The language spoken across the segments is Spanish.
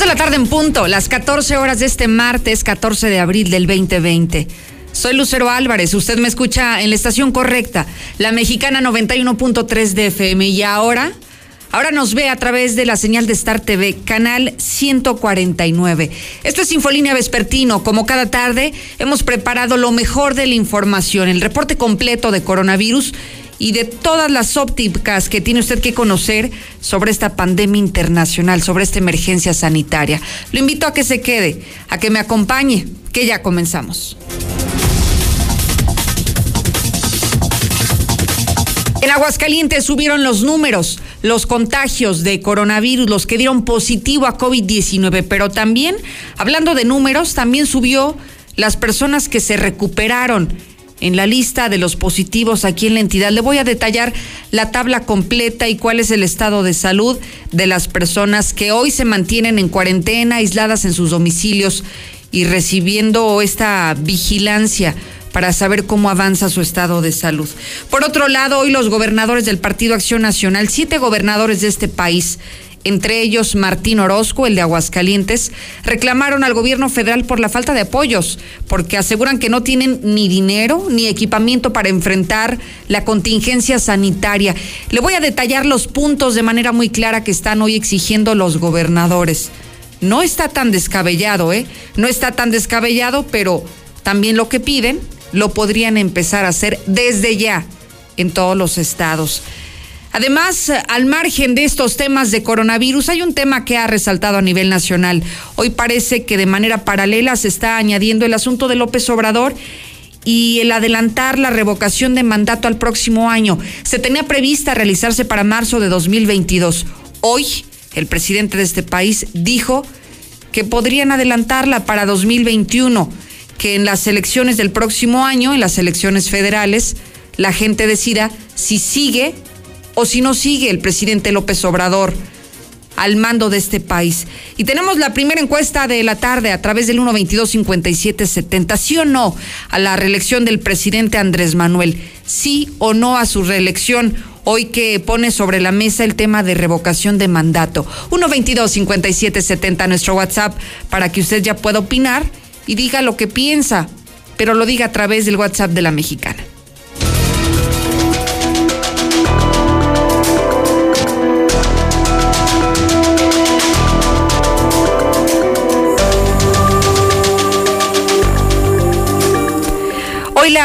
De la tarde en punto, las 14 horas de este martes 14 de abril del 2020. Soy Lucero Álvarez, usted me escucha en la estación correcta, la mexicana 91.3 de FM y ahora, ahora nos ve a través de la señal de Star TV, canal 149. Esto es Infolínea Vespertino, como cada tarde hemos preparado lo mejor de la información, el reporte completo de coronavirus y de todas las ópticas que tiene usted que conocer sobre esta pandemia internacional, sobre esta emergencia sanitaria. Lo invito a que se quede, a que me acompañe, que ya comenzamos. En Aguascalientes subieron los números, los contagios de coronavirus, los que dieron positivo a COVID-19, pero también, hablando de números, también subió las personas que se recuperaron en la lista de los positivos aquí en la entidad. Le voy a detallar la tabla completa y cuál es el estado de salud de las personas que hoy se mantienen en cuarentena, aisladas en sus domicilios y recibiendo esta vigilancia para saber cómo avanza su estado de salud. Por otro lado, hoy los gobernadores del Partido Acción Nacional, siete gobernadores de este país, entre ellos Martín Orozco, el de Aguascalientes, reclamaron al gobierno federal por la falta de apoyos, porque aseguran que no tienen ni dinero ni equipamiento para enfrentar la contingencia sanitaria. Le voy a detallar los puntos de manera muy clara que están hoy exigiendo los gobernadores. No está tan descabellado, ¿eh? No está tan descabellado, pero también lo que piden lo podrían empezar a hacer desde ya en todos los estados. Además, al margen de estos temas de coronavirus, hay un tema que ha resaltado a nivel nacional. Hoy parece que de manera paralela se está añadiendo el asunto de López Obrador y el adelantar la revocación de mandato al próximo año. Se tenía prevista realizarse para marzo de 2022. Hoy, el presidente de este país dijo que podrían adelantarla para 2021, que en las elecciones del próximo año, en las elecciones federales, la gente decida si sigue o si no sigue el presidente López Obrador al mando de este país. Y tenemos la primera encuesta de la tarde a través del 122-5770. ¿Sí o no a la reelección del presidente Andrés Manuel? ¿Sí o no a su reelección? Hoy que pone sobre la mesa el tema de revocación de mandato. 122-5770, nuestro WhatsApp, para que usted ya pueda opinar y diga lo que piensa, pero lo diga a través del WhatsApp de la mexicana.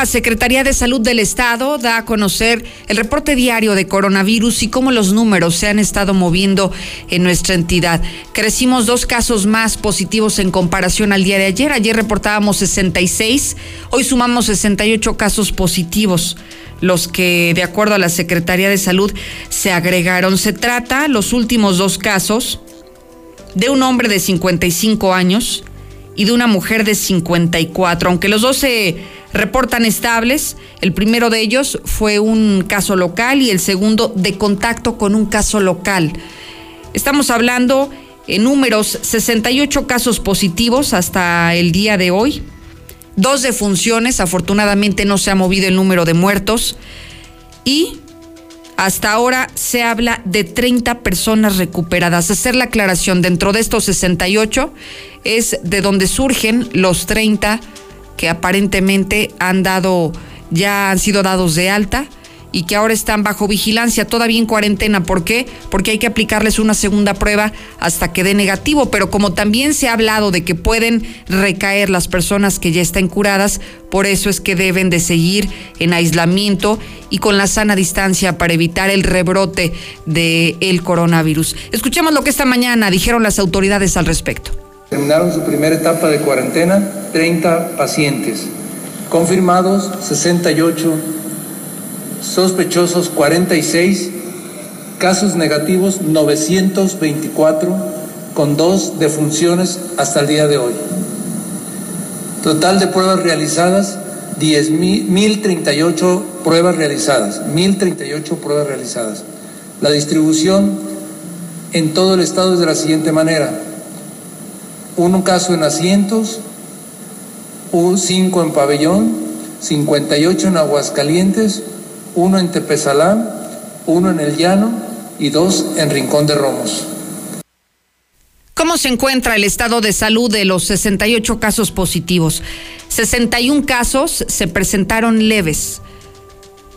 La Secretaría de Salud del Estado da a conocer el reporte diario de coronavirus y cómo los números se han estado moviendo en nuestra entidad. Crecimos dos casos más positivos en comparación al día de ayer. Ayer reportábamos 66, hoy sumamos 68 casos positivos los que, de acuerdo a la Secretaría de Salud, se agregaron. Se trata, los últimos dos casos, de un hombre de 55 años y de una mujer de 54, aunque los dos se reportan estables. El primero de ellos fue un caso local y el segundo de contacto con un caso local. Estamos hablando en números 68 casos positivos hasta el día de hoy, dos defunciones, afortunadamente no se ha movido el número de muertos y hasta ahora se habla de 30 personas recuperadas. Hacer la aclaración, dentro de estos 68 es de donde surgen los 30 que aparentemente han dado, ya han sido dados de alta y que ahora están bajo vigilancia, todavía en cuarentena. ¿Por qué? Porque hay que aplicarles una segunda prueba hasta que dé negativo. Pero como también se ha hablado de que pueden recaer las personas que ya están curadas, por eso es que deben de seguir en aislamiento y con la sana distancia para evitar el rebrote del coronavirus. Escuchemos lo que esta mañana dijeron las autoridades al respecto. Terminaron su primera etapa de cuarentena 30 pacientes, confirmados 68, sospechosos 46, casos negativos 924, con dos defunciones hasta el día de hoy. Total de pruebas realizadas, 10.038 pruebas realizadas, 1.038 pruebas realizadas. La distribución en todo el estado es de la siguiente manera un caso en asientos, cinco en pabellón, 58 en Aguascalientes, uno en Tepezalá, uno en El Llano y dos en Rincón de Romos. ¿Cómo se encuentra el estado de salud de los 68 casos positivos? 61 casos se presentaron leves,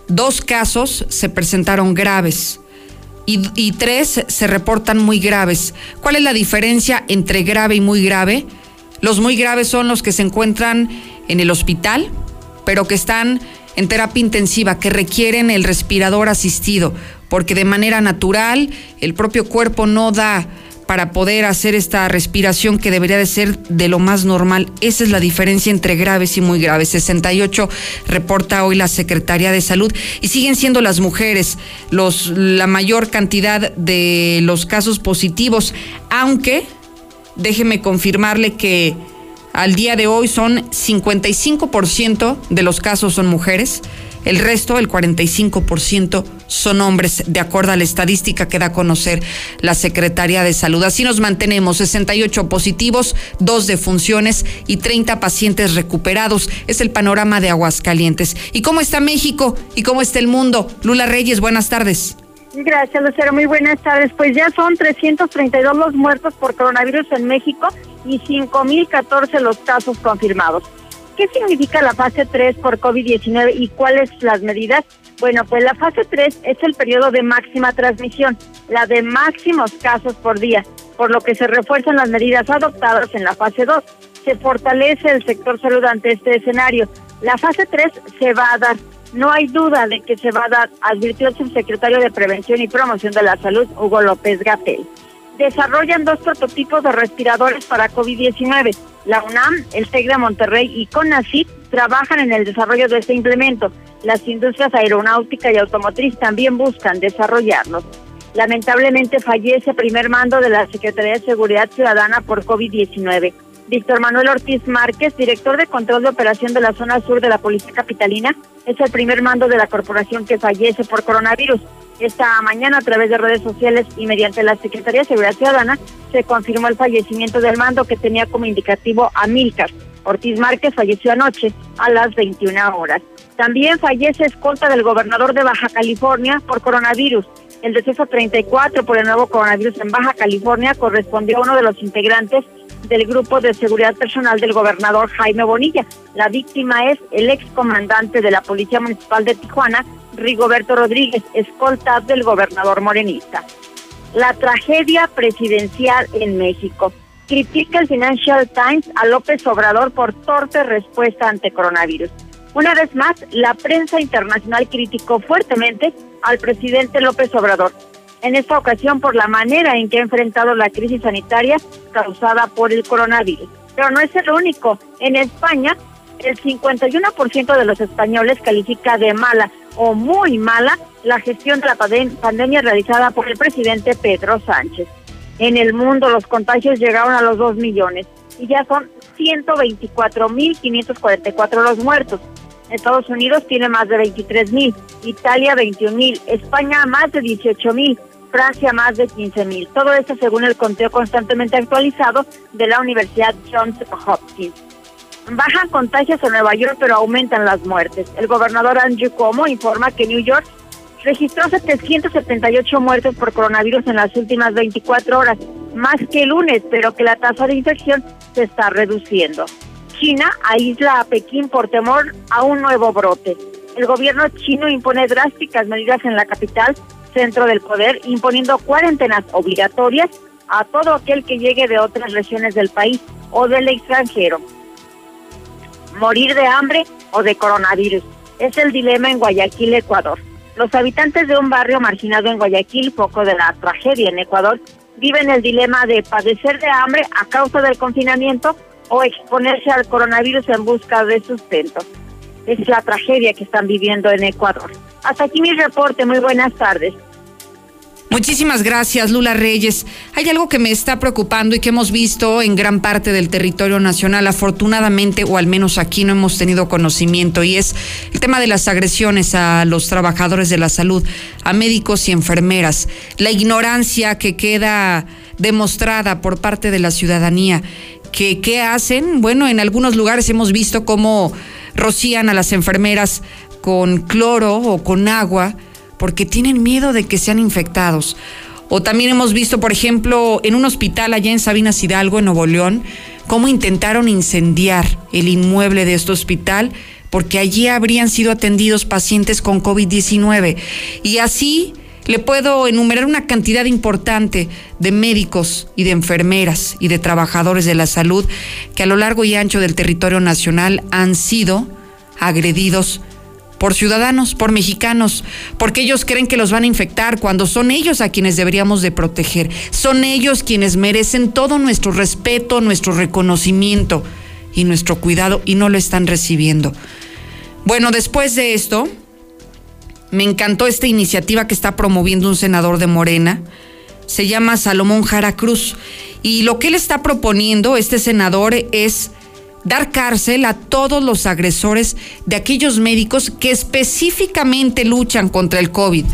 dos casos se presentaron graves y, tres se reportan muy graves. ¿Cuál es la diferencia entre grave y muy grave? Los muy graves son los que se encuentran en el hospital, pero que están en terapia intensiva, que requieren el respirador asistido, porque de manera natural el propio cuerpo no da para poder hacer esta respiración que debería de ser de lo más normal. Esa es la diferencia entre graves y muy graves. 68 reporta hoy la Secretaría de Salud y siguen siendo las mujeres los, la mayor cantidad de los casos positivos, aunque déjeme confirmarle que al día de hoy son 55% de los casos son mujeres, el resto, el 45%, son hombres, de acuerdo a la estadística que da a conocer la Secretaría de Salud. Así nos mantenemos, 68 positivos, dos defunciones y 30 pacientes recuperados. Es el panorama de Aguascalientes. ¿Y cómo está México? ¿Y cómo está el mundo? Lula Reyes, buenas tardes. Gracias, Lucero. Muy buenas tardes. Pues ya son 332 los muertos por coronavirus en México y 5.014 los casos confirmados. ¿Qué significa la fase 3 por COVID-19 y cuáles las medidas? Bueno, pues la fase 3 es el periodo de máxima transmisión, la de máximos casos por día, por lo que se refuerzan las medidas adoptadas en la fase 2. Se fortalece el sector salud ante este escenario. La fase 3 se va a dar. No hay duda de que se va a dar, advirtió el subsecretario de Prevención y Promoción de la Salud, Hugo López Gatel desarrollan dos prototipos de respiradores para COVID-19. La UNAM, el TEC de Monterrey y CONACYT trabajan en el desarrollo de este implemento. Las industrias aeronáutica y automotriz también buscan desarrollarlos. Lamentablemente fallece primer mando de la Secretaría de Seguridad Ciudadana por COVID-19. Víctor Manuel Ortiz Márquez, director de control de operación de la zona sur de la Policía Capitalina, es el primer mando de la corporación que fallece por coronavirus. Esta mañana, a través de redes sociales y mediante la Secretaría de Seguridad Ciudadana, se confirmó el fallecimiento del mando que tenía como indicativo a Milcar. Ortiz Márquez falleció anoche a las 21 horas. También fallece escolta del gobernador de Baja California por coronavirus. El deceso 34 por el nuevo coronavirus en Baja California correspondió a uno de los integrantes del grupo de seguridad personal del gobernador Jaime Bonilla. La víctima es el excomandante de la Policía Municipal de Tijuana, Rigoberto Rodríguez, escolta del gobernador morenista. La tragedia presidencial en México. Critica el Financial Times a López Obrador por torpe respuesta ante coronavirus. Una vez más, la prensa internacional criticó fuertemente al presidente López Obrador, en esta ocasión por la manera en que ha enfrentado la crisis sanitaria causada por el coronavirus. Pero no es el único. En España, el 51% de los españoles califica de mala o muy mala la gestión de la pandemia realizada por el presidente Pedro Sánchez. En el mundo los contagios llegaron a los 2 millones y ya son 124.544 los muertos. Estados Unidos tiene más de 23.000, Italia 21.000, España más de 18.000, Francia más de 15.000. Todo esto según el conteo constantemente actualizado de la Universidad Johns Hopkins. Bajan contagios en Nueva York, pero aumentan las muertes. El gobernador Andrew Cuomo informa que New York registró 778 muertes por coronavirus en las últimas 24 horas, más que el lunes, pero que la tasa de infección se está reduciendo. China aísla a Pekín por temor a un nuevo brote. El gobierno chino impone drásticas medidas en la capital, centro del poder, imponiendo cuarentenas obligatorias a todo aquel que llegue de otras regiones del país o del extranjero morir de hambre o de coronavirus. Es el dilema en Guayaquil, Ecuador. Los habitantes de un barrio marginado en Guayaquil, poco de la tragedia en Ecuador, viven el dilema de padecer de hambre a causa del confinamiento o exponerse al coronavirus en busca de sustento. Es la tragedia que están viviendo en Ecuador. Hasta aquí mi reporte. Muy buenas tardes. Muchísimas gracias, Lula Reyes. Hay algo que me está preocupando y que hemos visto en gran parte del territorio nacional, afortunadamente, o al menos aquí no hemos tenido conocimiento, y es el tema de las agresiones a los trabajadores de la salud, a médicos y enfermeras, la ignorancia que queda demostrada por parte de la ciudadanía. Que, ¿Qué hacen? Bueno, en algunos lugares hemos visto cómo rocían a las enfermeras con cloro o con agua porque tienen miedo de que sean infectados. O también hemos visto, por ejemplo, en un hospital allá en Sabinas Hidalgo, en Nuevo León, cómo intentaron incendiar el inmueble de este hospital porque allí habrían sido atendidos pacientes con COVID-19. Y así le puedo enumerar una cantidad importante de médicos y de enfermeras y de trabajadores de la salud que a lo largo y ancho del territorio nacional han sido agredidos por ciudadanos, por mexicanos, porque ellos creen que los van a infectar cuando son ellos a quienes deberíamos de proteger. Son ellos quienes merecen todo nuestro respeto, nuestro reconocimiento y nuestro cuidado y no lo están recibiendo. Bueno, después de esto, me encantó esta iniciativa que está promoviendo un senador de Morena. Se llama Salomón Jara Cruz. Y lo que él está proponiendo, este senador, es dar cárcel a todos los agresores de aquellos médicos que específicamente luchan contra el COVID.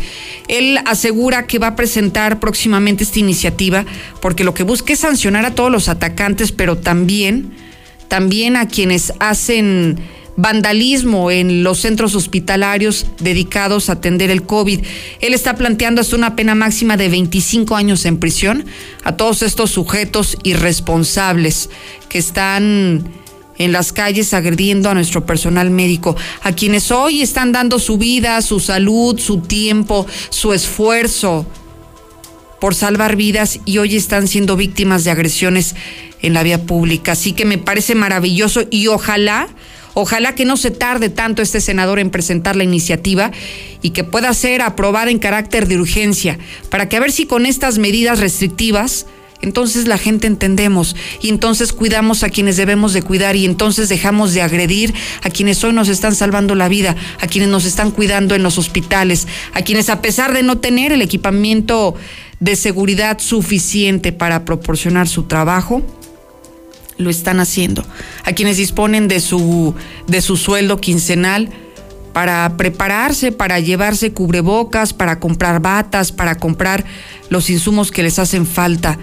Él asegura que va a presentar próximamente esta iniciativa porque lo que busca es sancionar a todos los atacantes, pero también, también a quienes hacen vandalismo en los centros hospitalarios dedicados a atender el COVID. Él está planteando hasta una pena máxima de 25 años en prisión a todos estos sujetos irresponsables que están en las calles agrediendo a nuestro personal médico, a quienes hoy están dando su vida, su salud, su tiempo, su esfuerzo por salvar vidas y hoy están siendo víctimas de agresiones en la vía pública. Así que me parece maravilloso y ojalá Ojalá que no se tarde tanto este senador en presentar la iniciativa y que pueda ser aprobada en carácter de urgencia, para que a ver si con estas medidas restrictivas, entonces la gente entendemos y entonces cuidamos a quienes debemos de cuidar y entonces dejamos de agredir a quienes hoy nos están salvando la vida, a quienes nos están cuidando en los hospitales, a quienes a pesar de no tener el equipamiento de seguridad suficiente para proporcionar su trabajo, lo están haciendo. A quienes disponen de su, de su sueldo quincenal para prepararse, para llevarse cubrebocas, para comprar batas, para comprar los insumos que les hacen falta.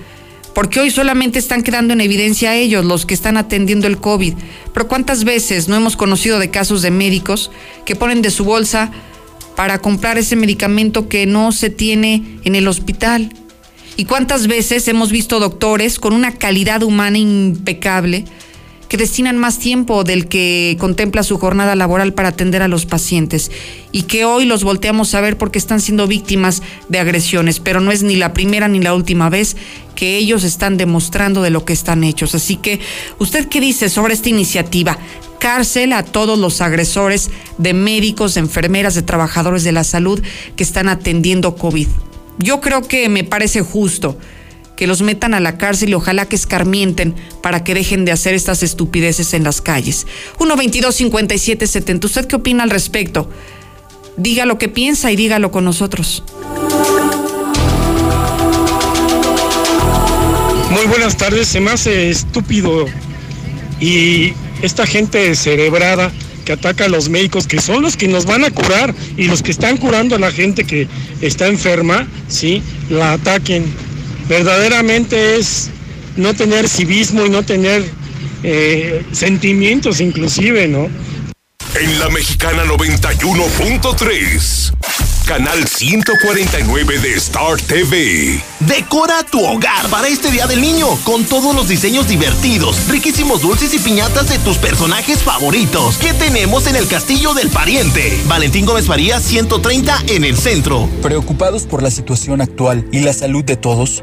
Porque hoy solamente están quedando en evidencia ellos, los que están atendiendo el COVID. Pero ¿cuántas veces no hemos conocido de casos de médicos que ponen de su bolsa para comprar ese medicamento que no se tiene en el hospital? ¿Y cuántas veces hemos visto doctores con una calidad humana impecable que destinan más tiempo del que contempla su jornada laboral para atender a los pacientes y que hoy los volteamos a ver porque están siendo víctimas de agresiones, pero no es ni la primera ni la última vez que ellos están demostrando de lo que están hechos. Así que, ¿usted qué dice sobre esta iniciativa? Cárcel a todos los agresores de médicos, de enfermeras, de trabajadores de la salud que están atendiendo COVID yo creo que me parece justo que los metan a la cárcel y ojalá que escarmienten para que dejen de hacer estas estupideces en las calles. 1-22-57-70. ¿Usted qué opina al respecto? Diga lo que piensa y dígalo con nosotros. Muy buenas tardes. Se me hace estúpido y esta gente cerebrada que ataca a los médicos, que son los que nos van a curar y los que están curando a la gente que está enferma, ¿sí? La ataquen. Verdaderamente es no tener civismo y no tener eh, sentimientos inclusive, ¿no? En la mexicana 91.3 canal 149 de Star TV. Decora tu hogar para este Día del Niño con todos los diseños divertidos, riquísimos dulces y piñatas de tus personajes favoritos que tenemos en el Castillo del Pariente. Valentín Gómez María 130 en el centro. Preocupados por la situación actual y la salud de todos,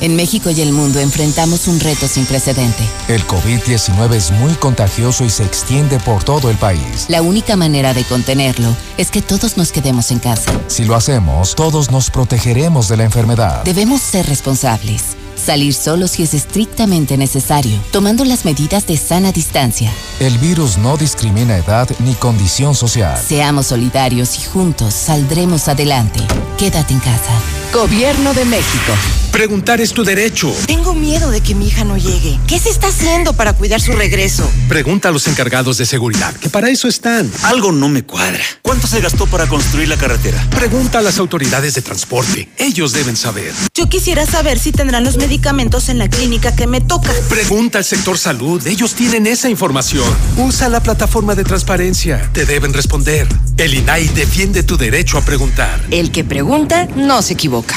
En México y el mundo enfrentamos un reto sin precedente. El COVID-19 es muy contagioso y se extiende por todo el país. La única manera de contenerlo es que todos nos quedemos en casa. Si lo hacemos, todos nos protegeremos de la enfermedad. Debemos ser responsables. Salir solo si es estrictamente necesario, tomando las medidas de sana distancia. El virus no discrimina edad ni condición social. Seamos solidarios y juntos saldremos adelante. Quédate en casa. Gobierno de México. Preguntar es tu derecho. Tengo miedo de que mi hija no llegue. ¿Qué se está haciendo para cuidar su regreso? Pregunta a los encargados de seguridad, que para eso están. Algo no me cuadra. ¿Cuánto se gastó para construir la carretera? Pregunta a las autoridades de transporte. Ellos deben saber. Yo quisiera saber si tendrán los medicamentos en la clínica que me toca. Pregunta al sector salud. Ellos tienen esa información. Usa la plataforma de transparencia. Te deben responder. El INAI defiende tu derecho a preguntar. El que pregunta no se equivoca.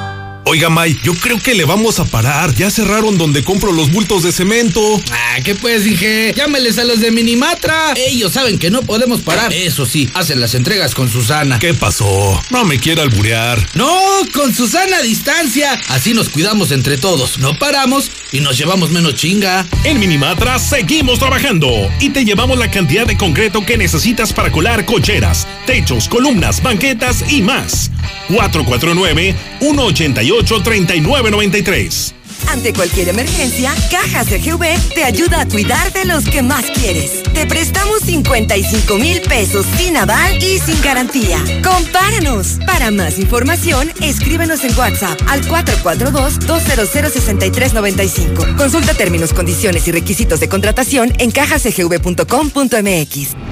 Oiga, May, yo creo que le vamos a parar. Ya cerraron donde compro los bultos de cemento. Ah, ¿qué pues, dije? Llámeles a los de Minimatra. Ellos saben que no podemos parar. Eso sí, hacen las entregas con Susana. ¿Qué pasó? No me quiera alburear. No, con Susana a distancia. Así nos cuidamos entre todos. No paramos y nos llevamos menos chinga. En Minimatra seguimos trabajando y te llevamos la cantidad de concreto que necesitas para colar cocheras, techos, columnas, banquetas y más. 449 188 3993 Ante cualquier emergencia, Cajas de GV te ayuda a cuidar de los que más quieres. Te prestamos 55 mil pesos sin aval y sin garantía. Compáranos. Para más información, escríbenos en WhatsApp al 442-200-6395. Consulta términos, condiciones y requisitos de contratación en cajasgv.com.mx.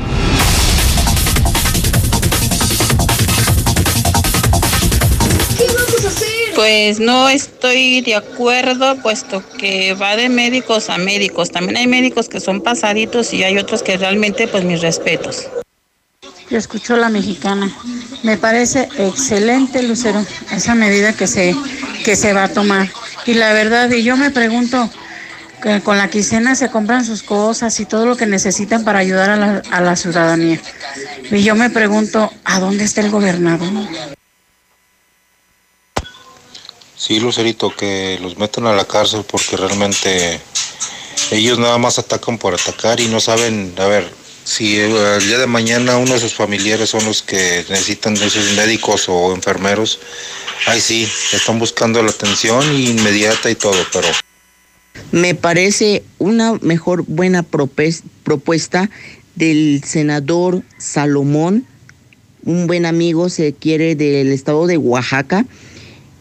Pues no estoy de acuerdo, puesto que va de médicos a médicos. También hay médicos que son pasaditos y hay otros que realmente, pues mis respetos. Yo escucho la mexicana. Me parece excelente, Lucero, esa medida que se, que se va a tomar. Y la verdad, y yo me pregunto, con la quincena se compran sus cosas y todo lo que necesitan para ayudar a la, a la ciudadanía. Y yo me pregunto, ¿a dónde está el gobernador? Sí, Lucerito, que los meten a la cárcel porque realmente ellos nada más atacan por atacar y no saben, a ver, si el día de mañana uno de sus familiares son los que necesitan de esos médicos o enfermeros, ahí sí, están buscando la atención inmediata y todo, pero... Me parece una mejor buena propuesta del senador Salomón, un buen amigo, se quiere, del estado de Oaxaca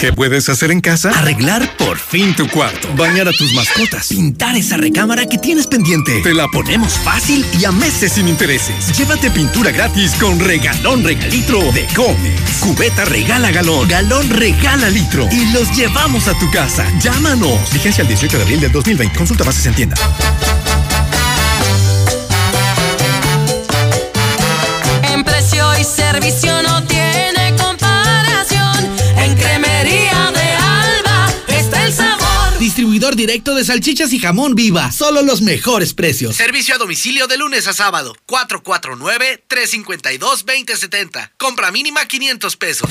¿Qué puedes hacer en casa? Arreglar por fin tu cuarto. Bañar a tus mascotas. Pintar esa recámara que tienes pendiente. Te la ponemos fácil y a meses sin intereses. Llévate pintura gratis con regalón regalitro de Comex. Cubeta regala galón. Galón regala litro. Y los llevamos a tu casa. Llámanos. Vigencia el 18 de abril del 2020. Consulta bases en tienda. En precio y servicio Directo de salchichas y jamón viva. Solo los mejores precios. Servicio a domicilio de lunes a sábado. 449-352-2070. Compra mínima 500 pesos.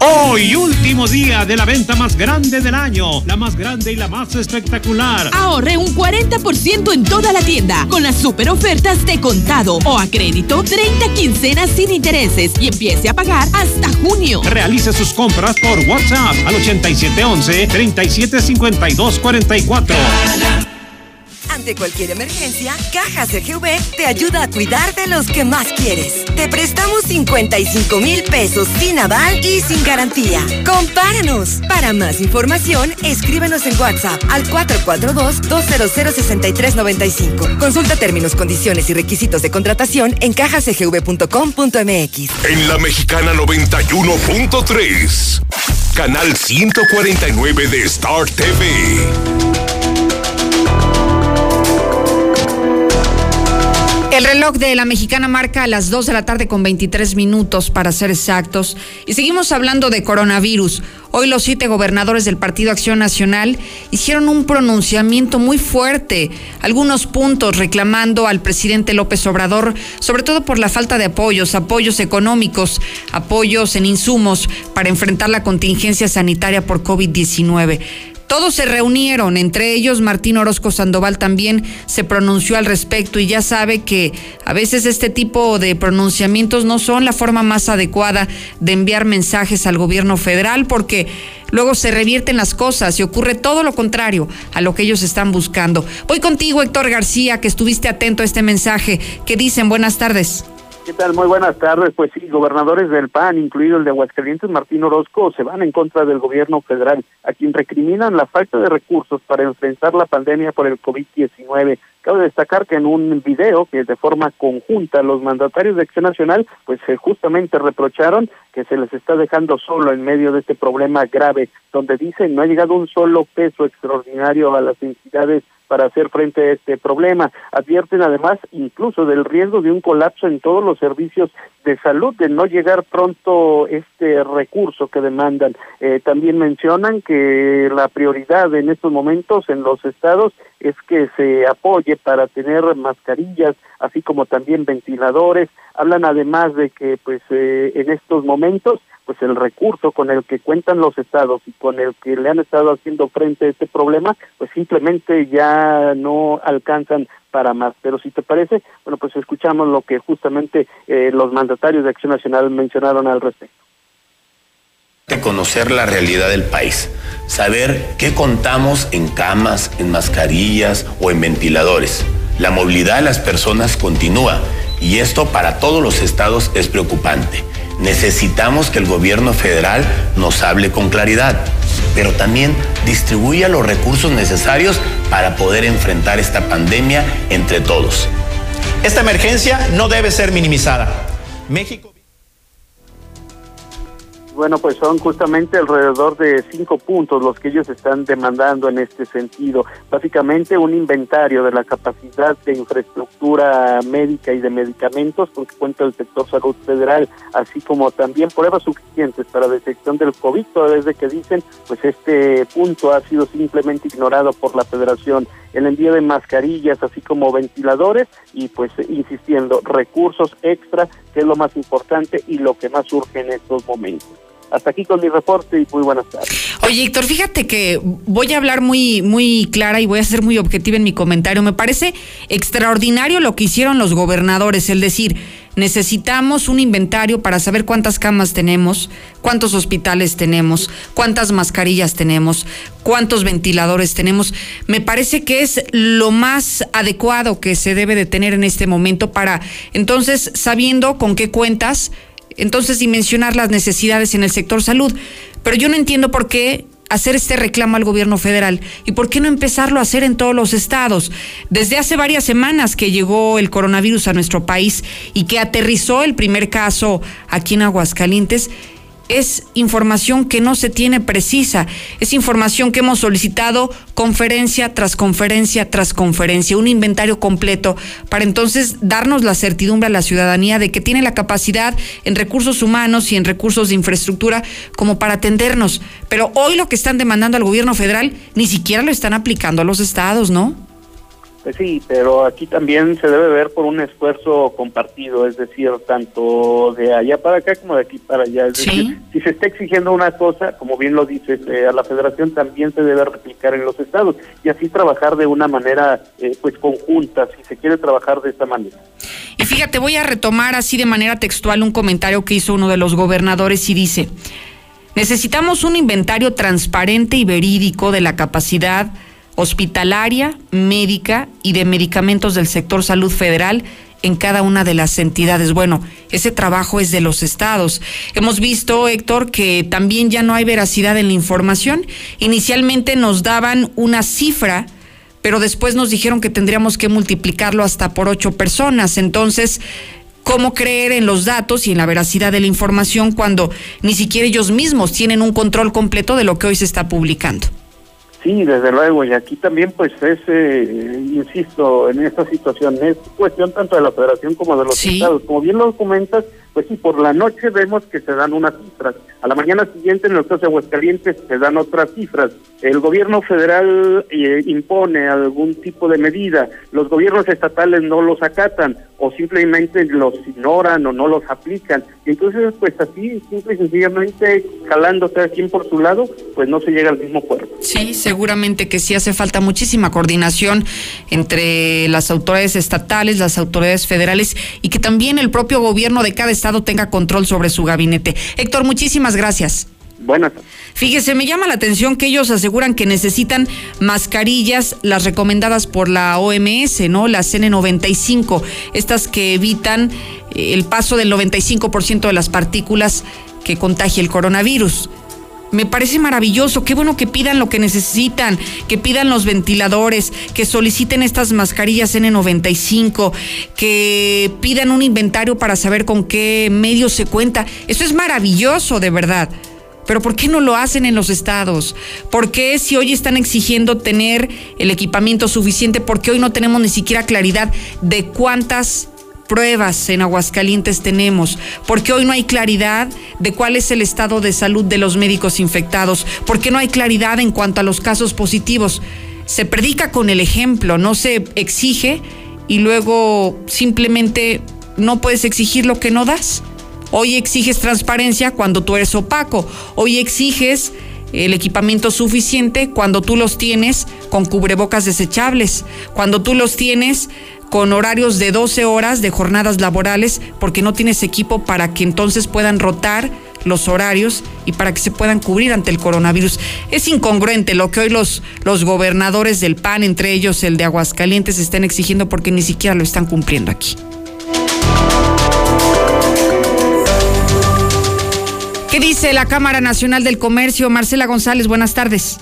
Hoy, último día de la venta más grande del año, la más grande y la más espectacular. Ahorre un 40% en toda la tienda con las super ofertas de contado o a crédito 30 quincenas sin intereses y empiece a pagar hasta junio. Realice sus compras por WhatsApp al 8711 375244. Ante cualquier emergencia, Cajas de GV te ayuda a cuidar de los que más quieres. Te prestamos 55 mil pesos sin aval y sin garantía. Compáranos. Para más información, escríbenos en WhatsApp al 442-200-6395. Consulta términos, condiciones y requisitos de contratación en cajasgv.com.mx. En la mexicana 91.3, canal 149 de Star TV. El reloj de la mexicana marca a las 2 de la tarde con 23 minutos para ser exactos. Y seguimos hablando de coronavirus. Hoy los siete gobernadores del Partido Acción Nacional hicieron un pronunciamiento muy fuerte, algunos puntos reclamando al presidente López Obrador, sobre todo por la falta de apoyos, apoyos económicos, apoyos en insumos para enfrentar la contingencia sanitaria por COVID-19. Todos se reunieron, entre ellos Martín Orozco Sandoval también se pronunció al respecto y ya sabe que a veces este tipo de pronunciamientos no son la forma más adecuada de enviar mensajes al gobierno federal porque luego se revierten las cosas y ocurre todo lo contrario a lo que ellos están buscando. Voy contigo, Héctor García, que estuviste atento a este mensaje. ¿Qué dicen? Buenas tardes. ¿Qué tal? Muy buenas tardes. Pues sí, gobernadores del PAN, incluido el de Aguascalientes, Martín Orozco, se van en contra del gobierno federal, a quien recriminan la falta de recursos para enfrentar la pandemia por el COVID-19. Cabe destacar que en un video que de forma conjunta los mandatarios de Acción Nacional, pues eh, justamente reprocharon que se les está dejando solo en medio de este problema grave, donde dicen no ha llegado un solo peso extraordinario a las entidades para hacer frente a este problema. Advierten además incluso del riesgo de un colapso en todos los servicios de salud, de no llegar pronto este recurso que demandan. Eh, también mencionan que la prioridad en estos momentos en los estados es que se apoye para tener mascarillas, así como también ventiladores. Hablan además de que pues eh, en estos momentos pues el recurso con el que cuentan los estados y con el que le han estado haciendo frente a este problema, pues simplemente ya no alcanzan para más. Pero si te parece, bueno, pues escuchamos lo que justamente eh, los mandatarios de Acción Nacional mencionaron al respecto. De conocer la realidad del país, saber qué contamos en camas, en mascarillas o en ventiladores. La movilidad de las personas continúa y esto para todos los estados es preocupante. Necesitamos que el gobierno federal nos hable con claridad, pero también distribuya los recursos necesarios para poder enfrentar esta pandemia entre todos. Esta emergencia no debe ser minimizada. México bueno, pues son justamente alrededor de cinco puntos los que ellos están demandando en este sentido. Básicamente un inventario de la capacidad de infraestructura médica y de medicamentos con que cuenta el sector salud federal, así como también pruebas suficientes para detección del COVID, toda vez que dicen, pues este punto ha sido simplemente ignorado por la federación. El envío de mascarillas, así como ventiladores y pues insistiendo, recursos extra, que es lo más importante y lo que más urge en estos momentos. Hasta aquí con mi reporte y muy buenas tardes. Oye, Héctor, fíjate que voy a hablar muy, muy clara y voy a ser muy objetiva en mi comentario. Me parece extraordinario lo que hicieron los gobernadores, el decir, necesitamos un inventario para saber cuántas camas tenemos, cuántos hospitales tenemos, cuántas mascarillas tenemos, cuántos ventiladores tenemos. Me parece que es lo más adecuado que se debe de tener en este momento para, entonces, sabiendo con qué cuentas, entonces dimensionar las necesidades en el sector salud. Pero yo no entiendo por qué hacer este reclamo al gobierno federal y por qué no empezarlo a hacer en todos los estados. Desde hace varias semanas que llegó el coronavirus a nuestro país y que aterrizó el primer caso aquí en Aguascalientes, es información que no se tiene precisa, es información que hemos solicitado conferencia tras conferencia tras conferencia, un inventario completo para entonces darnos la certidumbre a la ciudadanía de que tiene la capacidad en recursos humanos y en recursos de infraestructura como para atendernos. Pero hoy lo que están demandando al gobierno federal ni siquiera lo están aplicando a los estados, ¿no? Pues sí, pero aquí también se debe ver por un esfuerzo compartido, es decir, tanto de allá para acá como de aquí para allá. Es decir, si se está exigiendo una cosa, como bien lo dices, eh, a la federación también se debe replicar en los estados y así trabajar de una manera eh, pues conjunta, si se quiere trabajar de esta manera. Y fíjate, voy a retomar así de manera textual un comentario que hizo uno de los gobernadores y dice, necesitamos un inventario transparente y verídico de la capacidad hospitalaria, médica y de medicamentos del sector salud federal en cada una de las entidades. Bueno, ese trabajo es de los estados. Hemos visto, Héctor, que también ya no hay veracidad en la información. Inicialmente nos daban una cifra, pero después nos dijeron que tendríamos que multiplicarlo hasta por ocho personas. Entonces, ¿cómo creer en los datos y en la veracidad de la información cuando ni siquiera ellos mismos tienen un control completo de lo que hoy se está publicando? Sí, desde luego, y aquí también pues es, eh, insisto, en esta situación es cuestión tanto de la federación como de los estados. Como bien lo comentas, pues sí, por la noche vemos que se dan unas cifras. A la mañana siguiente en el caso de Aguascalientes se dan otras cifras. El gobierno federal eh, impone algún tipo de medida, los gobiernos estatales no los acatan o simplemente los ignoran o no los aplican. Y entonces, pues así, simple y sencillamente, jalándose cada quien por su lado, pues no se llega al mismo puerto. Sí, seguramente que sí hace falta muchísima coordinación entre las autoridades estatales, las autoridades federales y que también el propio gobierno de cada estado tenga control sobre su gabinete. Héctor, muchísimas gracias. Buenas. Fíjese, me llama la atención que ellos aseguran que necesitan mascarillas, las recomendadas por la OMS, ¿no? Las N95, estas que evitan eh, el paso del 95% de las partículas que contagia el coronavirus. Me parece maravilloso, qué bueno que pidan lo que necesitan, que pidan los ventiladores, que soliciten estas mascarillas N95, que pidan un inventario para saber con qué medios se cuenta. Eso es maravilloso, de verdad. Pero ¿por qué no lo hacen en los estados? ¿Por qué si hoy están exigiendo tener el equipamiento suficiente, por qué hoy no tenemos ni siquiera claridad de cuántas pruebas en Aguascalientes tenemos? porque hoy no hay claridad de cuál es el estado de salud de los médicos infectados? ¿Por qué no hay claridad en cuanto a los casos positivos? Se predica con el ejemplo, no se exige y luego simplemente no puedes exigir lo que no das. Hoy exiges transparencia cuando tú eres opaco. Hoy exiges el equipamiento suficiente cuando tú los tienes con cubrebocas desechables, cuando tú los tienes con horarios de 12 horas de jornadas laborales porque no tienes equipo para que entonces puedan rotar los horarios y para que se puedan cubrir ante el coronavirus. Es incongruente lo que hoy los, los gobernadores del PAN, entre ellos el de Aguascalientes, estén exigiendo porque ni siquiera lo están cumpliendo aquí. ¿Qué dice la Cámara Nacional del Comercio? Marcela González, buenas tardes.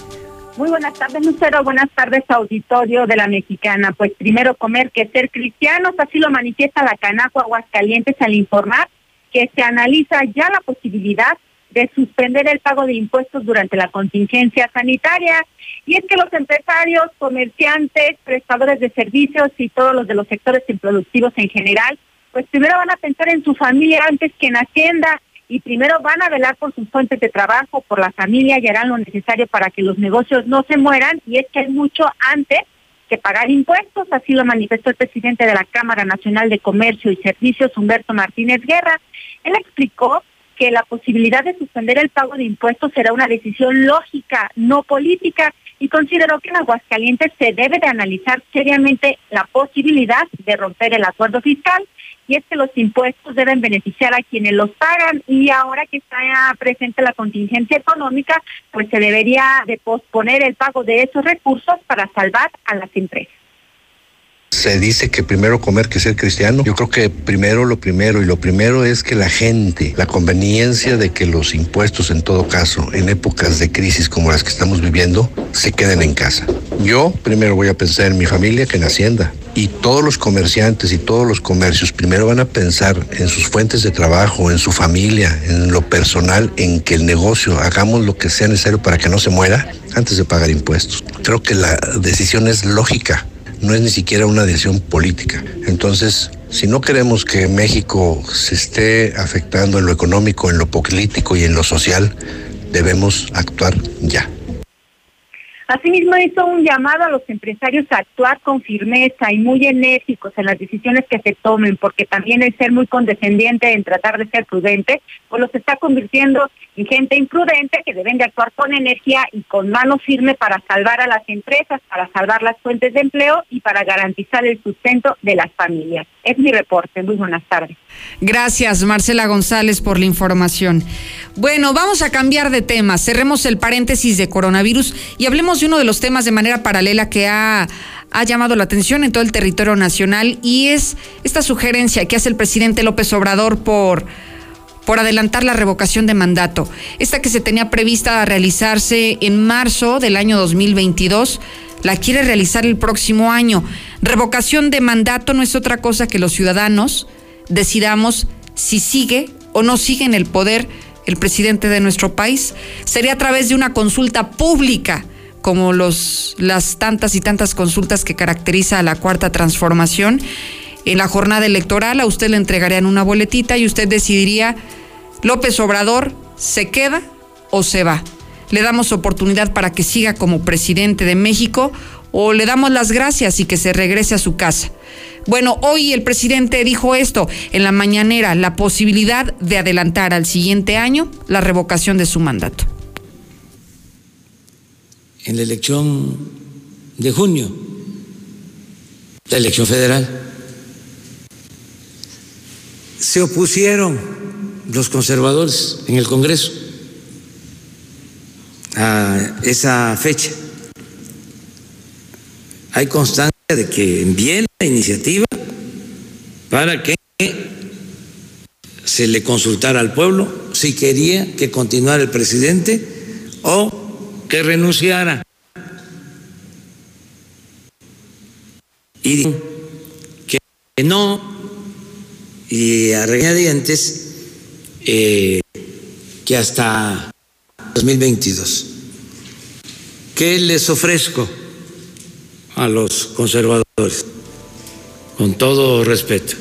Muy buenas tardes, Lucero. Buenas tardes, auditorio de la Mexicana. Pues primero comer que ser cristianos, así lo manifiesta la Canaco Aguascalientes al informar que se analiza ya la posibilidad de suspender el pago de impuestos durante la contingencia sanitaria. Y es que los empresarios, comerciantes, prestadores de servicios y todos los de los sectores improductivos en general, pues primero van a pensar en su familia antes que en Hacienda y primero van a velar por sus fuentes de trabajo, por la familia y harán lo necesario para que los negocios no se mueran y es que hay mucho antes que pagar impuestos, así lo manifestó el presidente de la Cámara Nacional de Comercio y Servicios, Humberto Martínez Guerra. Él explicó que la posibilidad de suspender el pago de impuestos será una decisión lógica, no política, y consideró que en Aguascalientes se debe de analizar seriamente la posibilidad de romper el acuerdo fiscal y es que los impuestos deben beneficiar a quienes los pagan y ahora que está presente la contingencia económica, pues se debería de posponer el pago de esos recursos para salvar a las empresas. Se dice que primero comer que ser cristiano. Yo creo que primero lo primero y lo primero es que la gente, la conveniencia de que los impuestos en todo caso, en épocas de crisis como las que estamos viviendo, se queden en casa. Yo primero voy a pensar en mi familia que en Hacienda. Y todos los comerciantes y todos los comercios primero van a pensar en sus fuentes de trabajo, en su familia, en lo personal, en que el negocio hagamos lo que sea necesario para que no se muera antes de pagar impuestos. Creo que la decisión es lógica no es ni siquiera una decisión política. Entonces, si no queremos que México se esté afectando en lo económico, en lo político y en lo social, debemos actuar ya. Asimismo, hizo un llamado a los empresarios a actuar con firmeza y muy enérgicos en las decisiones que se tomen, porque también el ser muy condescendiente en tratar de ser prudente, pues los está convirtiendo en gente imprudente que deben de actuar con energía y con mano firme para salvar a las empresas, para salvar las fuentes de empleo y para garantizar el sustento de las familias. Es mi reporte. Muy buenas tardes. Gracias, Marcela González, por la información. Bueno, vamos a cambiar de tema. Cerremos el paréntesis de coronavirus y hablemos de uno de los temas de manera paralela que ha, ha llamado la atención en todo el territorio nacional y es esta sugerencia que hace el presidente López Obrador por por adelantar la revocación de mandato. Esta que se tenía prevista realizarse en marzo del año 2022, la quiere realizar el próximo año. Revocación de mandato no es otra cosa que los ciudadanos decidamos si sigue o no sigue en el poder el presidente de nuestro país. Sería a través de una consulta pública como los, las tantas y tantas consultas que caracteriza a la cuarta transformación. En la jornada electoral a usted le entregarían una boletita y usted decidiría, López Obrador se queda o se va. Le damos oportunidad para que siga como presidente de México o le damos las gracias y que se regrese a su casa. Bueno, hoy el presidente dijo esto en la mañanera, la posibilidad de adelantar al siguiente año la revocación de su mandato en la elección de junio, la elección federal. Se opusieron los conservadores en el Congreso a esa fecha. Hay constancia de que envíen la iniciativa para que se le consultara al pueblo si quería que continuara el presidente o que renunciara. Y que no, y a regañadientes, eh, que hasta 2022. ¿Qué les ofrezco a los conservadores? Con todo respeto.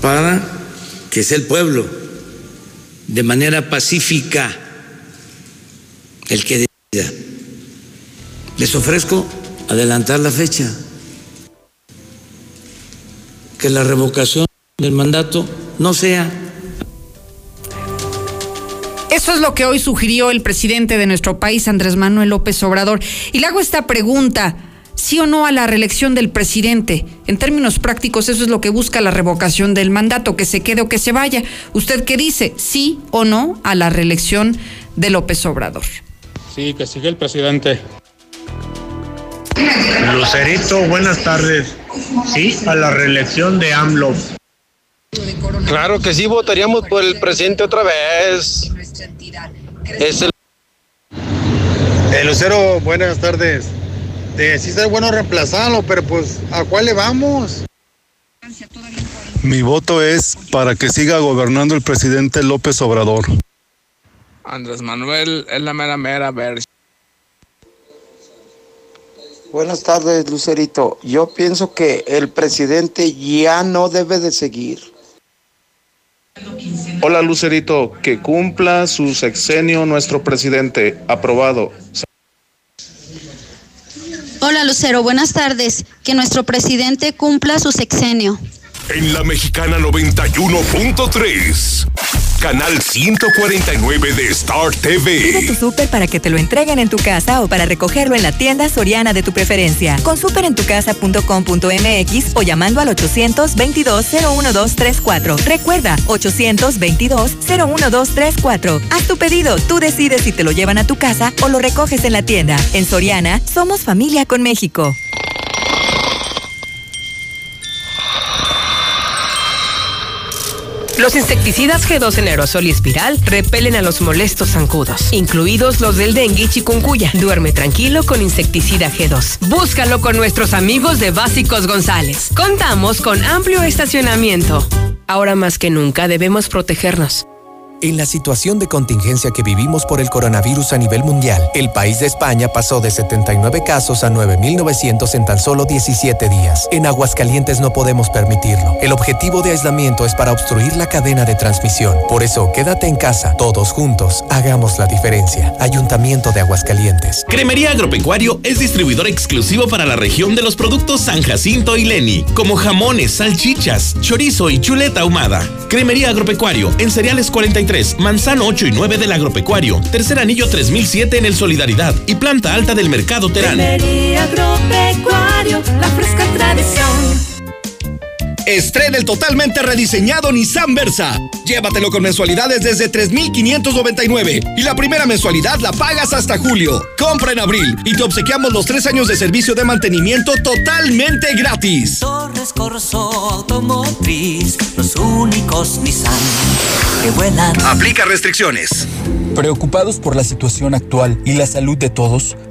Para que sea el pueblo de manera pacífica el que decida. Les ofrezco adelantar la fecha, que la revocación del mandato no sea. Eso es lo que hoy sugirió el presidente de nuestro país, Andrés Manuel López Obrador. Y le hago esta pregunta, sí o no a la reelección del presidente. En términos prácticos, eso es lo que busca la revocación del mandato, que se quede o que se vaya. ¿Usted qué dice? ¿Sí o no a la reelección de López Obrador? Sí, que sigue el presidente. Lucerito, buenas tardes. Sí, a la reelección de AMLO. Claro que sí, votaríamos por el presidente otra vez. Es el... Eh, Lucero, buenas tardes. De, sí sería bueno reemplazarlo, pero pues, ¿a cuál le vamos? Mi voto es para que siga gobernando el presidente López Obrador. Andrés Manuel es la mera mera ver. Buenas tardes, Lucerito. Yo pienso que el presidente ya no debe de seguir. Hola, Lucerito. Que cumpla su sexenio nuestro presidente. Aprobado. Hola, Lucero. Buenas tardes. Que nuestro presidente cumpla su sexenio. en la mexicana 91.3. Canal 149 de Star TV. Pide tu súper para que te lo entreguen en tu casa o para recogerlo en la tienda soriana de tu preferencia. Con superentucasa.com.mx o llamando al 822-01234. Recuerda, 822-01234. Haz tu pedido, tú decides si te lo llevan a tu casa o lo recoges en la tienda. En Soriana, somos familia con México. Los insecticidas G2 en aerosol y espiral repelen a los molestos zancudos, incluidos los del dengue y chikungunya. Duerme tranquilo con insecticida G2. Búscalo con nuestros amigos de Básicos González. Contamos con amplio estacionamiento. Ahora más que nunca debemos protegernos. En la situación de contingencia que vivimos por el coronavirus a nivel mundial, el país de España pasó de 79 casos a 9.900 en tan solo 17 días. En Aguascalientes no podemos permitirlo. El objetivo de aislamiento es para obstruir la cadena de transmisión. Por eso, quédate en casa. Todos juntos, hagamos la diferencia. Ayuntamiento de Aguascalientes. Cremería Agropecuario es distribuidor exclusivo para la región de los productos San Jacinto y Leni, como jamones, salchichas, chorizo y chuleta ahumada. Cremería Agropecuario en cereales 43 Manzano 8 y 9 del Agropecuario, Tercer Anillo 3007 en el Solidaridad y Planta Alta del Mercado Terán. Agropecuario, la fresca tradición. Estrena el totalmente rediseñado Nissan Versa. Llévatelo con mensualidades desde 3,599 y la primera mensualidad la pagas hasta julio. Compra en abril y te obsequiamos los tres años de servicio de mantenimiento totalmente gratis. Torres Corso Automotriz, los únicos Nissan que vuelan. Aplica restricciones. Preocupados por la situación actual y la salud de todos,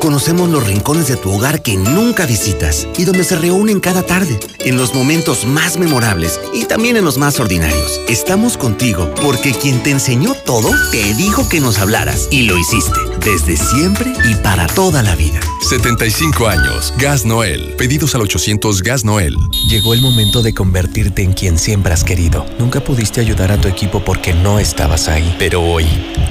Conocemos los rincones de tu hogar que nunca visitas y donde se reúnen cada tarde, en los momentos más memorables y también en los más ordinarios. Estamos contigo porque quien te enseñó todo te dijo que nos hablaras y lo hiciste desde siempre y para toda la vida. 75 años. Gas Noel. Pedidos al 800 Gas Noel. Llegó el momento de convertirte en quien siempre has querido. Nunca pudiste ayudar a tu equipo porque no estabas ahí. Pero hoy,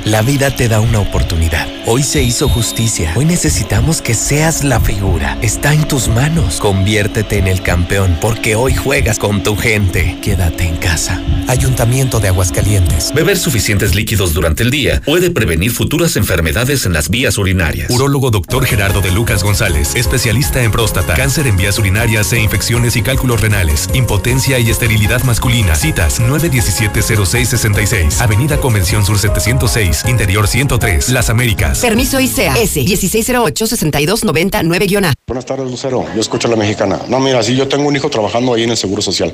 la vida te da una oportunidad. Hoy se hizo justicia. Hoy necesitamos que seas la figura. Está en tus manos. Conviértete en el campeón, porque hoy juegas con tu gente. Quédate en casa. Ayuntamiento de Aguascalientes. Beber suficientes líquidos durante el día puede prevenir futuras enfermedades en las vías urinarias. Urólogo doctor Gerardo de Lucas González, especialista en próstata, cáncer en vías urinarias e infecciones y cálculos renales, impotencia y esterilidad masculina. Citas 917-0666. Avenida Convención Sur 706, Interior 103, Las Américas. Permiso ICEA S1608. 862-90-9-A. Buenas tardes, Lucero. Yo escucho a la mexicana. No, mira, sí, yo tengo un hijo trabajando ahí en el Seguro Social.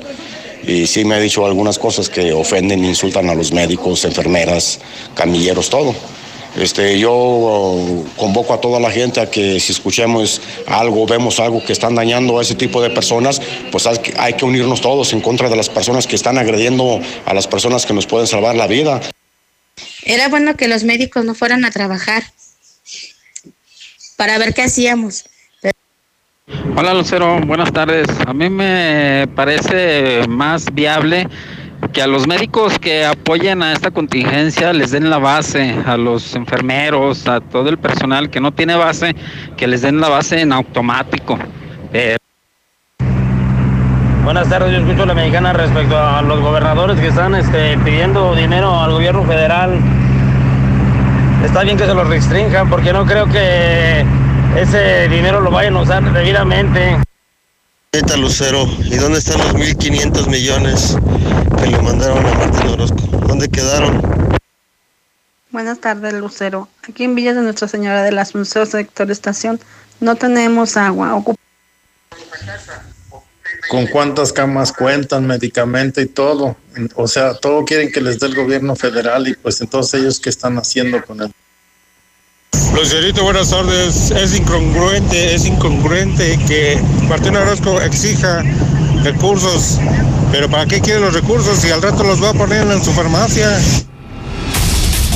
Y sí me ha dicho algunas cosas que ofenden, insultan a los médicos, enfermeras, camilleros, todo. Este, yo convoco a toda la gente a que si escuchemos algo, vemos algo que están dañando a ese tipo de personas, pues hay que unirnos todos en contra de las personas que están agrediendo a las personas que nos pueden salvar la vida. Era bueno que los médicos no fueran a trabajar, para ver qué hacíamos. Hola Lucero, buenas tardes. A mí me parece más viable que a los médicos que apoyen a esta contingencia les den la base, a los enfermeros, a todo el personal que no tiene base, que les den la base en automático. Eh, Buenas tardes, yo escucho a la mexicana respecto a los gobernadores que están este, pidiendo dinero al gobierno federal. Está bien que se los restrinjan porque no creo que ese dinero lo vayan a usar debidamente. Lucero, ¿y dónde están los 1.500 millones que le mandaron a Martín Orozco? ¿Dónde quedaron? Buenas tardes, Lucero. Aquí en Villas de Nuestra Señora de la Asunción, sector estación, no tenemos agua. Ocup ¿Con cuántas camas cuentan, medicamento y todo? O sea, todo quieren que les dé el gobierno federal y pues entonces ellos qué están haciendo con él. Lucerito, buenas tardes. Es incongruente, es incongruente que Martín Orozco exija recursos, pero ¿para qué quiere los recursos si al rato los va a poner en su farmacia?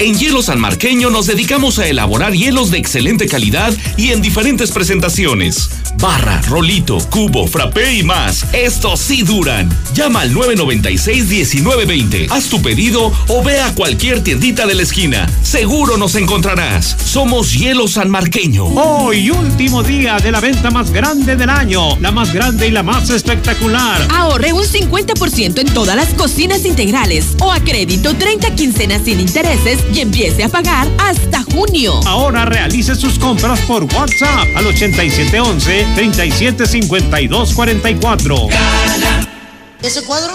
En Hielo San Marqueño nos dedicamos a elaborar hielos de excelente calidad y en diferentes presentaciones. Barra, rolito, cubo, frappé y más. Estos sí duran. Llama al 996-1920. Haz tu pedido o ve a cualquier tiendita de la esquina. Seguro nos encontrarás. Somos Hielo San Marqueño. Hoy, último día de la venta más grande del año. La más grande y la más espectacular. Ahorre un 50% en todas las cocinas integrales o a crédito 30 quincenas sin intereses y empiece a pagar hasta junio. Ahora realice sus compras por WhatsApp al 8711-375244. ¿Ese cuadro?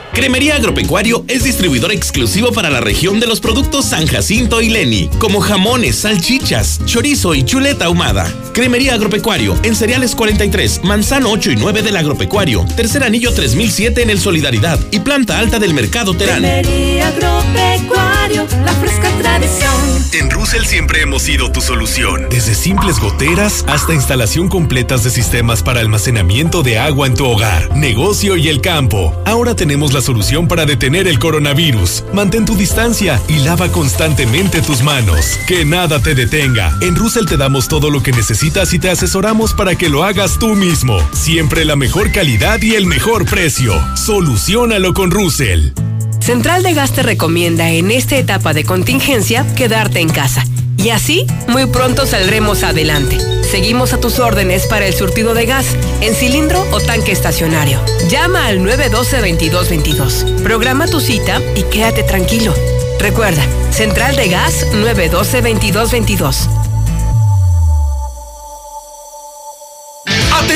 Cremería Agropecuario es distribuidor exclusivo para la región de los productos San Jacinto y Leni, como jamones, salchichas, chorizo y chuleta ahumada. Cremería Agropecuario en Cereales 43, Manzano 8 y 9 del Agropecuario, Tercer Anillo 3007 en el Solidaridad y Planta Alta del Mercado Terán. Cremería Agropecuario, la fresca tradición. En Russell siempre hemos sido tu solución. Desde simples goteras hasta instalación completas de sistemas para almacenamiento de agua en tu hogar, negocio y el campo. Ahora tenemos la solución para detener el coronavirus. Mantén tu distancia y lava constantemente tus manos. Que nada te detenga. En Russell te damos todo lo que necesitas y te asesoramos para que lo hagas tú mismo. Siempre la mejor calidad y el mejor precio. Solucionalo con Russell. Central de Gas te recomienda en esta etapa de contingencia quedarte en casa. Y así, muy pronto saldremos adelante. Seguimos a tus órdenes para el surtido de gas, en cilindro o tanque estacionario. Llama al 912-2222. Programa tu cita y quédate tranquilo. Recuerda, Central de Gas 912-2222.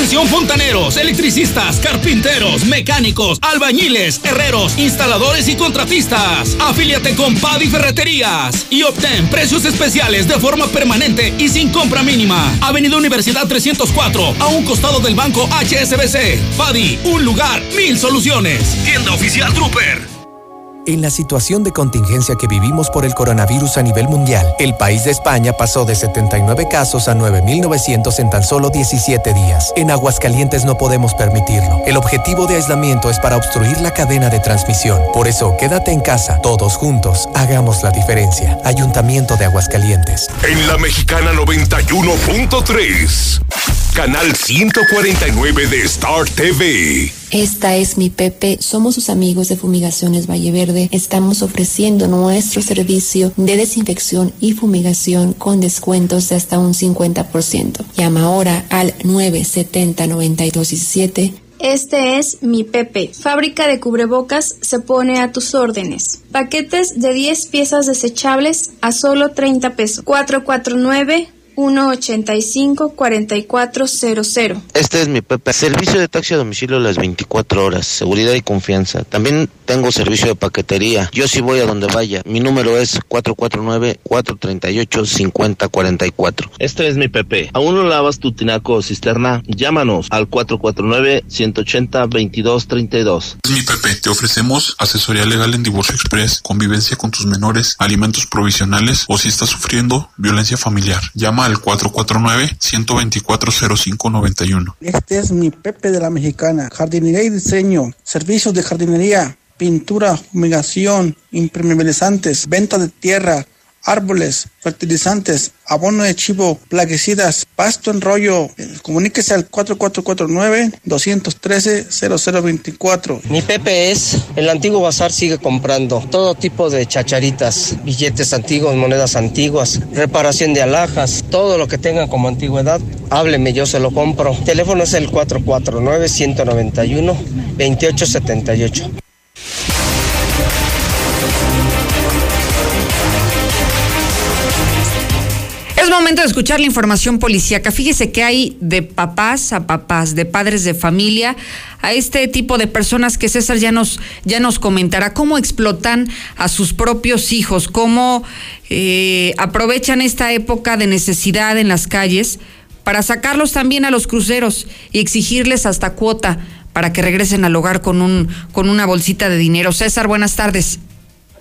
Fontaneros, electricistas, carpinteros, mecánicos, albañiles, herreros, instaladores y contratistas. Afíliate con Padi Ferreterías y obtén precios especiales de forma permanente y sin compra mínima. Avenida Universidad 304, a un costado del banco HSBC. Padi, un lugar, mil soluciones. Tienda oficial Trooper. En la situación de contingencia que vivimos por el coronavirus a nivel mundial, el país de España pasó de 79 casos a 9.900 en tan solo 17 días. En Aguascalientes no podemos permitirlo. El objetivo de aislamiento es para obstruir la cadena de transmisión. Por eso, quédate en casa, todos juntos, hagamos la diferencia. Ayuntamiento de Aguascalientes. En la mexicana 91.3, canal 149 de Star TV. Esta es mi Pepe, somos sus amigos de Fumigaciones Valle Verde. Estamos ofreciendo nuestro servicio de desinfección y fumigación con descuentos de hasta un 50%. Llama ahora al 970-9217. Este es mi Pepe. Fábrica de cubrebocas se pone a tus órdenes. Paquetes de 10 piezas desechables a solo 30 pesos. 449 185-4400. Este es mi Pepe. Servicio de taxi a domicilio las 24 horas. Seguridad y confianza. También tengo servicio de paquetería. Yo sí voy a donde vaya. Mi número es 449-438-5044. Este es mi Pepe. ¿Aún no lavas tu tinaco o cisterna? Llámanos al 449-180-2232. Es mi Pepe. Te ofrecemos asesoría legal en divorcio express, convivencia con tus menores, alimentos provisionales o si estás sufriendo violencia familiar. Llama al 449-124-0591. Este es mi Pepe de la Mexicana. Jardinería y diseño. Servicios de jardinería. Pintura, fumigación, impermeabilizantes, venta de tierra, árboles, fertilizantes, abono de chivo, plaguicidas, pasto en rollo. Comuníquese al 4449-213-0024. Mi Pepe es, el antiguo bazar sigue comprando todo tipo de chacharitas, billetes antiguos, monedas antiguas, reparación de alhajas, todo lo que tengan como antigüedad, hábleme, yo se lo compro. El teléfono es el 449-191-2878. Momento de escuchar la información policíaca. Fíjese que hay de papás a papás, de padres de familia, a este tipo de personas que César ya nos, ya nos comentará cómo explotan a sus propios hijos, cómo eh, aprovechan esta época de necesidad en las calles para sacarlos también a los cruceros y exigirles hasta cuota para que regresen al hogar con, un, con una bolsita de dinero. César, buenas tardes.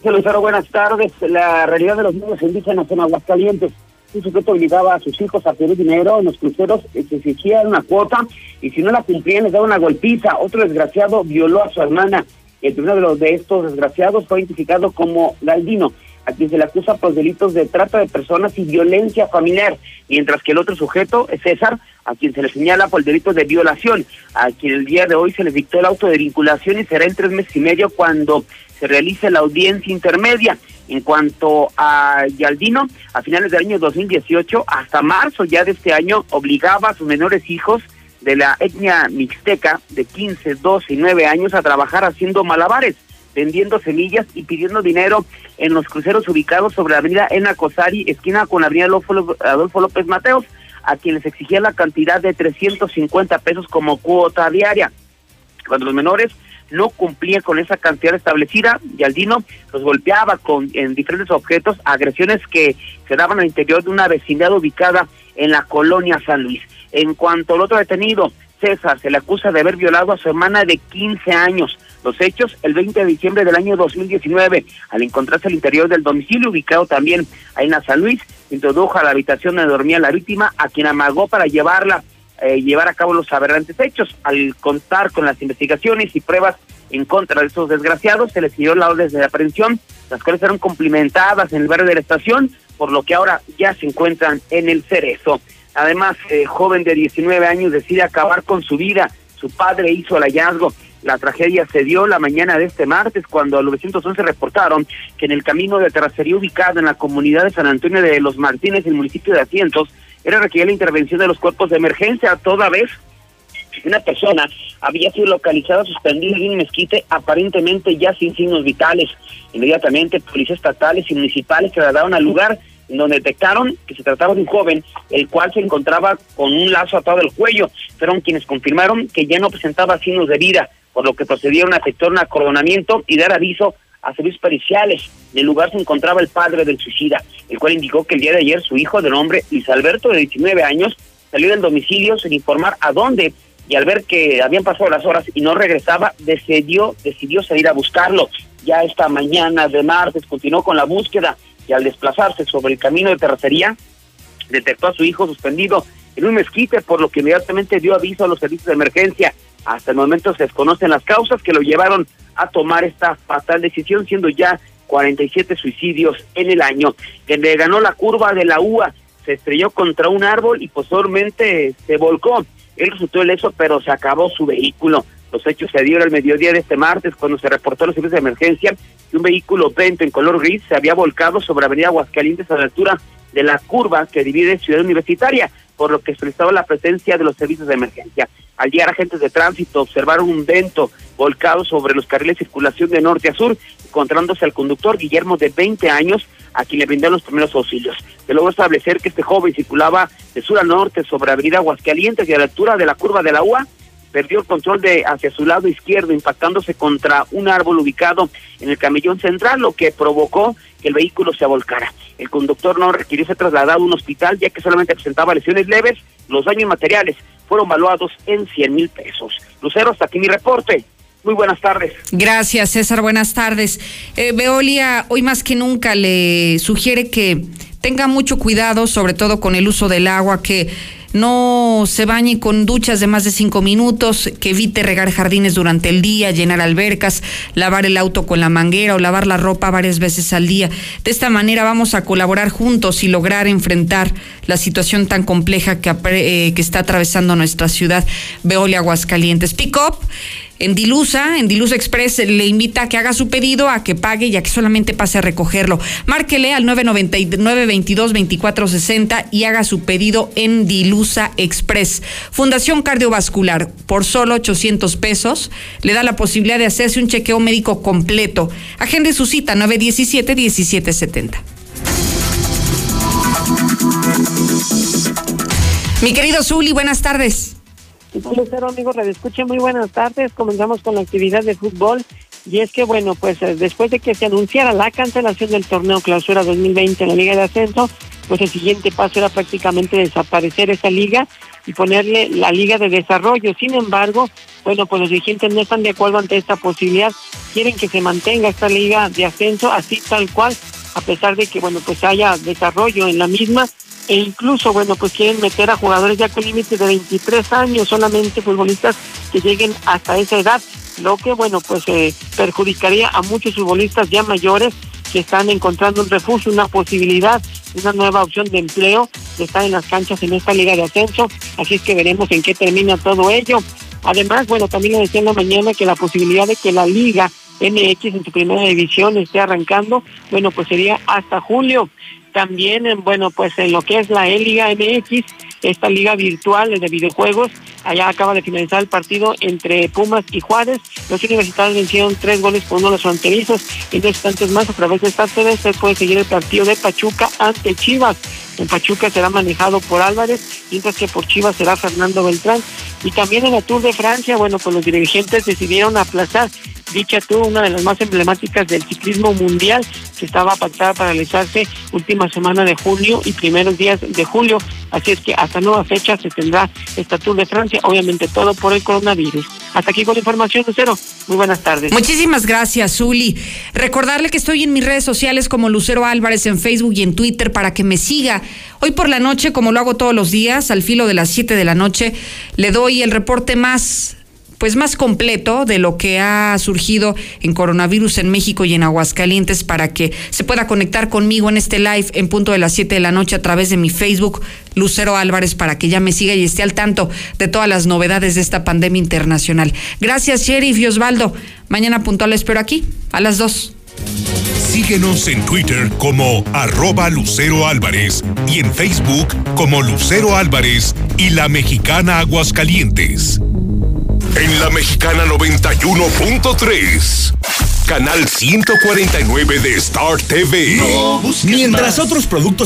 Lucero, buenas tardes. La realidad de los niños indígenas en Aguascalientes un sujeto obligaba a sus hijos a pedir dinero en los cruceros, eh, se exigía una cuota y si no la cumplían les daba una golpiza. Otro desgraciado violó a su hermana. El primero de los de estos desgraciados fue identificado como Galdino, a quien se le acusa por delitos de trata de personas y violencia familiar, mientras que el otro sujeto es César, a quien se le señala por el delito de violación, a quien el día de hoy se le dictó el auto de vinculación y será en tres meses y medio cuando se realice la audiencia intermedia. En cuanto a Yaldino, a finales del año 2018 hasta marzo ya de este año obligaba a sus menores hijos de la etnia mixteca de 15, 12 y 9 años a trabajar haciendo malabares, vendiendo semillas y pidiendo dinero en los cruceros ubicados sobre la avenida Enacosari, esquina con la avenida Adolfo López Mateos, a quienes exigía la cantidad de 350 pesos como cuota diaria. Cuando los menores no cumplía con esa cantidad establecida, Yaldino los golpeaba con en diferentes objetos, agresiones que se daban al interior de una vecindad ubicada en la colonia San Luis. En cuanto al otro detenido, César, se le acusa de haber violado a su hermana de 15 años. Los hechos el 20 de diciembre del año 2019, al encontrarse al interior del domicilio ubicado también en la San Luis, introdujo a la habitación donde dormía la víctima, a quien amagó para llevarla eh, llevar a cabo los aberrantes hechos. Al contar con las investigaciones y pruebas en contra de esos desgraciados, se les siguió la orden de aprehensión, las cuales fueron cumplimentadas en el barrio de la estación, por lo que ahora ya se encuentran en el cerezo. Además, eh, joven de 19 años decide acabar con su vida. Su padre hizo el hallazgo. La tragedia se dio la mañana de este martes cuando al 911 reportaron que en el camino de terracería ubicado en la comunidad de San Antonio de los Martínez, el municipio de Asientos, era requerida la intervención de los cuerpos de emergencia, toda vez una persona había sido localizada suspendida en un mezquite aparentemente ya sin signos vitales. Inmediatamente policías estatales y municipales se trasladaron al lugar donde detectaron que se trataba de un joven, el cual se encontraba con un lazo atado al cuello. Fueron quienes confirmaron que ya no presentaba signos de vida, por lo que procedieron a efectuar un acordonamiento y dar aviso a servicios periciales. En el lugar se encontraba el padre del suicida, el cual indicó que el día de ayer su hijo de nombre Luis Alberto, de 19 años, salió del domicilio sin informar a dónde y al ver que habían pasado las horas y no regresaba, decidió, decidió salir a buscarlo. Ya esta mañana de martes continuó con la búsqueda y al desplazarse sobre el camino de terracería, detectó a su hijo suspendido en un mezquite, por lo que inmediatamente dio aviso a los servicios de emergencia. Hasta el momento se desconocen las causas que lo llevaron a tomar esta fatal decisión, siendo ya 47 suicidios en el año. Que le ganó la curva de la UA, se estrelló contra un árbol y posteriormente se volcó. Él resultó ileso, pero se acabó su vehículo. Los hechos se dieron al mediodía de este martes cuando se reportó a los servicios de emergencia que un vehículo Vento en color gris se había volcado sobre Avenida Aguascalientes a la altura de la curva que divide Ciudad Universitaria, por lo que solicitaba la presencia de los servicios de emergencia. Al llegar agentes de tránsito observaron un vento volcado sobre los carriles de circulación de norte a sur, encontrándose al conductor Guillermo de 20 años, a quien le brindaron los primeros auxilios. Se logró establecer que este joven circulaba de sur a norte sobre Avenida Aguascalientes y a la altura de la curva de la UA perdió el control de hacia su lado izquierdo, impactándose contra un árbol ubicado en el camellón central, lo que provocó que el vehículo se volcara. El conductor no requirió ser trasladado a un hospital ya que solamente presentaba lesiones leves. Los daños materiales fueron valuados en 100 mil pesos. Lucero, hasta aquí mi reporte. Muy buenas tardes. Gracias, César. Buenas tardes. Eh, Veolia, hoy más que nunca le sugiere que tenga mucho cuidado, sobre todo con el uso del agua, que no se bañe con duchas de más de cinco minutos, que evite regar jardines durante el día, llenar albercas, lavar el auto con la manguera o lavar la ropa varias veces al día. De esta manera vamos a colaborar juntos y lograr enfrentar la situación tan compleja que, eh, está atravesando nuestra ciudad, Veolia Aguascalientes. Pick up en Dilusa, en Dilusa Express, le invita a que haga su pedido, a que pague y a que solamente pase a recogerlo. Márquele al 999-22-2460 y haga su pedido en Dilusa Express. Fundación Cardiovascular, por solo 800 pesos, le da la posibilidad de hacerse un chequeo médico completo. Agende su cita 917-1770. Mi querido Zuli, buenas tardes. ¿Qué tal, Lucero, amigos? Escuchen, muy buenas tardes. Comenzamos con la actividad de fútbol. Y es que, bueno, pues eh, después de que se anunciara la cancelación del torneo Clausura 2020 en la Liga de Ascenso, pues el siguiente paso era prácticamente desaparecer esa liga y ponerle la Liga de Desarrollo. Sin embargo, bueno, pues los dirigentes no están de acuerdo ante esta posibilidad. Quieren que se mantenga esta Liga de Ascenso así tal cual, a pesar de que, bueno, pues haya desarrollo en la misma e incluso, bueno, pues quieren meter a jugadores ya con límite de 23 años, solamente futbolistas que lleguen hasta esa edad, lo que, bueno, pues eh, perjudicaría a muchos futbolistas ya mayores que están encontrando un refugio, una posibilidad, una nueva opción de empleo, de estar en las canchas en esta liga de ascenso, así es que veremos en qué termina todo ello. Además, bueno, también le decía en la mañana que la posibilidad de que la liga MX en su primera división esté arrancando, bueno, pues sería hasta julio. También, bueno, pues en lo que es la E-Liga MX, esta liga virtual de videojuegos, allá acaba de finalizar el partido entre Pumas y Juárez. Los universitarios vencieron tres goles por uno de los fronterizos. En dos instantes más, a través de esta sede, se puede seguir el partido de Pachuca ante Chivas. En Pachuca será manejado por Álvarez, mientras que por Chivas será Fernando Beltrán. Y también en la Tour de Francia, bueno, pues los dirigentes decidieron aplazar dicha Tour, una de las más emblemáticas del ciclismo mundial, que estaba pactada para realizarse última semana de junio y primeros días de julio. Así es que hasta nueva fecha se tendrá esta Tour de Francia, obviamente todo por el coronavirus. Hasta aquí con la información, Lucero. Muy buenas tardes. Muchísimas gracias, Zuli. Recordarle que estoy en mis redes sociales como Lucero Álvarez en Facebook y en Twitter para que me siga. Hoy por la noche, como lo hago todos los días, al filo de las 7 de la noche, le doy el reporte más pues más completo de lo que ha surgido en coronavirus en México y en Aguascalientes para que se pueda conectar conmigo en este live en punto de las 7 de la noche a través de mi Facebook Lucero Álvarez para que ya me siga y esté al tanto de todas las novedades de esta pandemia internacional. Gracias, Sheriff y Osvaldo. Mañana puntual espero aquí a las 2. Síguenos en Twitter como arroba Lucero Álvarez y en Facebook como Lucero Álvarez y la mexicana Aguascalientes. En la mexicana 91.3. Canal 149 de Star TV. Mientras otros productos